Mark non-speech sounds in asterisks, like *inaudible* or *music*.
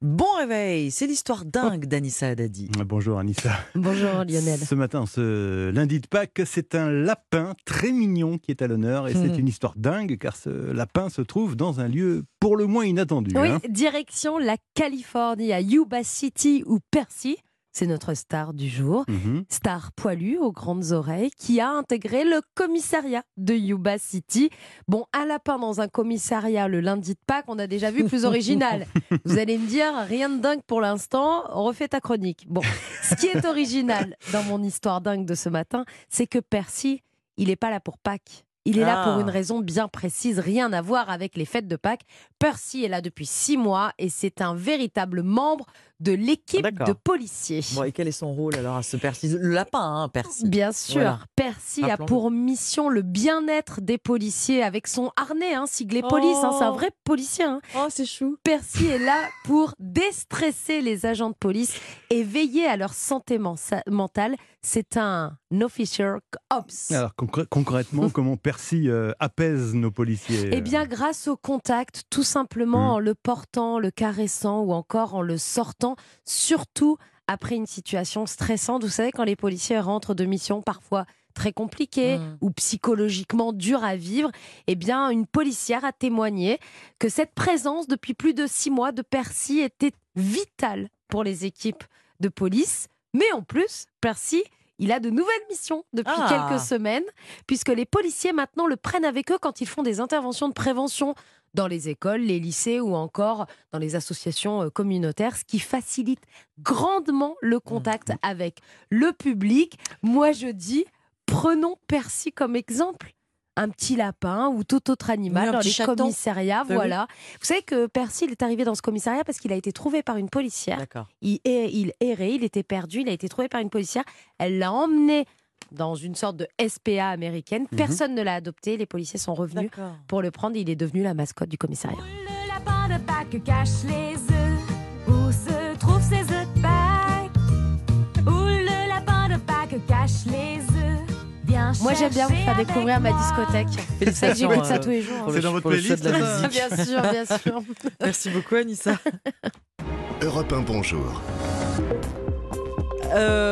Bon réveil, c'est l'histoire dingue d'Anissa Haddadi. Bonjour Anissa. Bonjour Lionel. Ce matin, ce lundi de Pâques, c'est un lapin très mignon qui est à l'honneur et c'est Mhm. une histoire dingue car ce lapin se trouve dans un lieu pour le moins inattendu. Oui, hein. direction la Californie, à Yuba City où Percy, c'est notre star du jour, Mhm. star poilu aux grandes oreilles, qui a intégré le commissariat de Yuba City. Bon, un lapin dans un commissariat le lundi de Pâques, on a déjà vu plus original. *laughs* Vous allez me dire, rien de dingue pour l'instant, refais ta chronique. Bon, ce qui est original dans mon histoire dingue de ce matin, c'est que Percy, il n'est pas là pour Pâques. Il est là Ah. pour une raison bien précise, rien à voir avec les fêtes de Pâques. Percy est là depuis six mois et c'est un véritable membre de l'équipe D'accord. de policiers. Bon, et quel est son rôle alors à ce Percy? Le lapin, hein, Percy. Bien sûr, Voilà. Percy a pour mission le bien-être des policiers avec son harnais, hein, siglé police. hein, c'est un Oh. vrai policier. hein. Oh, c'est chou. Percy est là pour déstresser les agents de police et veiller à leur santé mentale. C'est un officer ops. Alors concrè- concrètement, *laughs* comment Percy euh, apaise nos policiers Eh bien, grâce au contact, tout simplement Mm. en le portant, le caressant ou encore en le sortant, surtout après une situation stressante. Vous savez, quand les policiers rentrent de mission parfois très compliquées Mm. ou psychologiquement dures à vivre, eh bien, une policière a témoigné que cette présence depuis plus de six mois de Percy était vitale pour les équipes de police. Mais en plus, Percy, il a de nouvelles missions depuis Ah. quelques semaines, puisque les policiers maintenant le prennent avec eux quand ils font des interventions de prévention dans les écoles, les lycées ou encore dans les associations euh, communautaires, ce qui facilite grandement le contact avec le public. Moi, je dis, prenons Percy comme exemple. Un petit lapin ou tout autre animal Oui, dans les chaton. commissariats, oui. voilà. Vous savez que Percy, il est arrivé dans ce commissariat parce qu'il a été trouvé par une policière il, er- il errait, il était perdu, il a été trouvé par une policière. Elle l'a emmené dans une sorte de SPA américaine. Mhm. Personne ne l'a adopté. Les policiers sont revenus pour le prendre. Il est devenu la mascotte du commissariat. Le lapin de Pâques cache les œufs. Où se Moi, j'aime bien vous faire découvrir ma discothèque. C'est ça que Félicitations, j'écoute ça euh, tous les jours. C'est dans votre playlist. Bien sûr, bien *laughs* sûr. Merci beaucoup, Anissa. Europe 1 Bonjour. Euh,